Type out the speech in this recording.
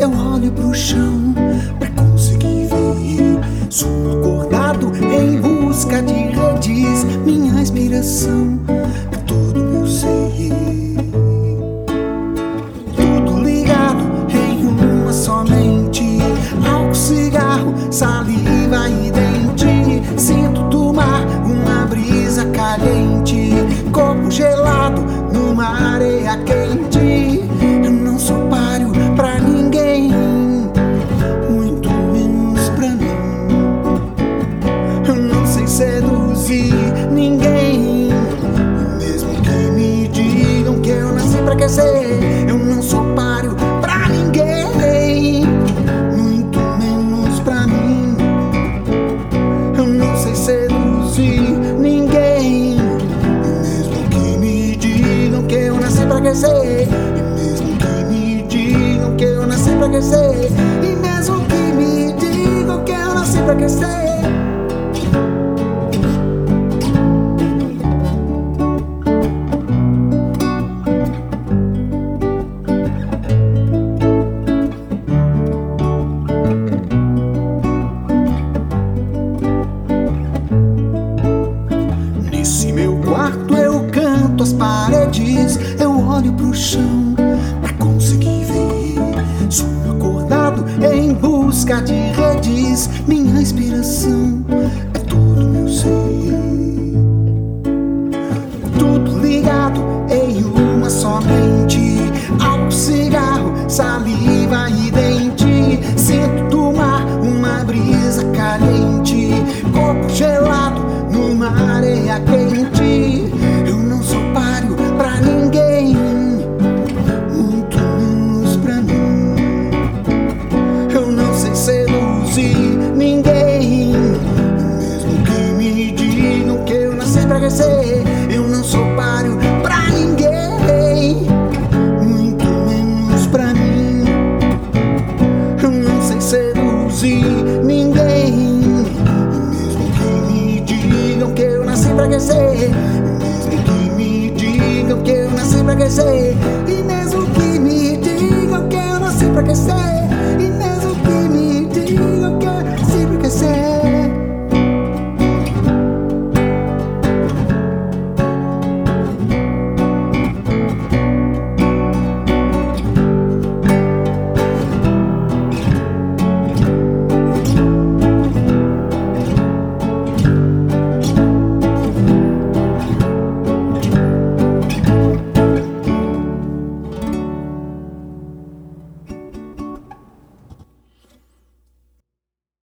eu olho pro chão pra conseguir ver. Sou acordado em busca de redes, minha inspiração E mesmo que me digam que eu nasci pra crescer. Nesse meu quarto eu canto as paredes, eu olho pro chão de redes, minha inspiração é todo meu ser. Tudo ligado em uma só mente, álcool, cigarro, saliva ninguém, mesmo que me digam que eu nasci pra crescer. Eu não sou páreo pra ninguém, muito menos pra mim. Eu não sei seduzir ninguém. Mesmo que me digam que eu nasci pra crescer. Mesmo que me digam que eu nasci pra crescer. E mesmo que me digam que eu nasci pra crescer. E mesmo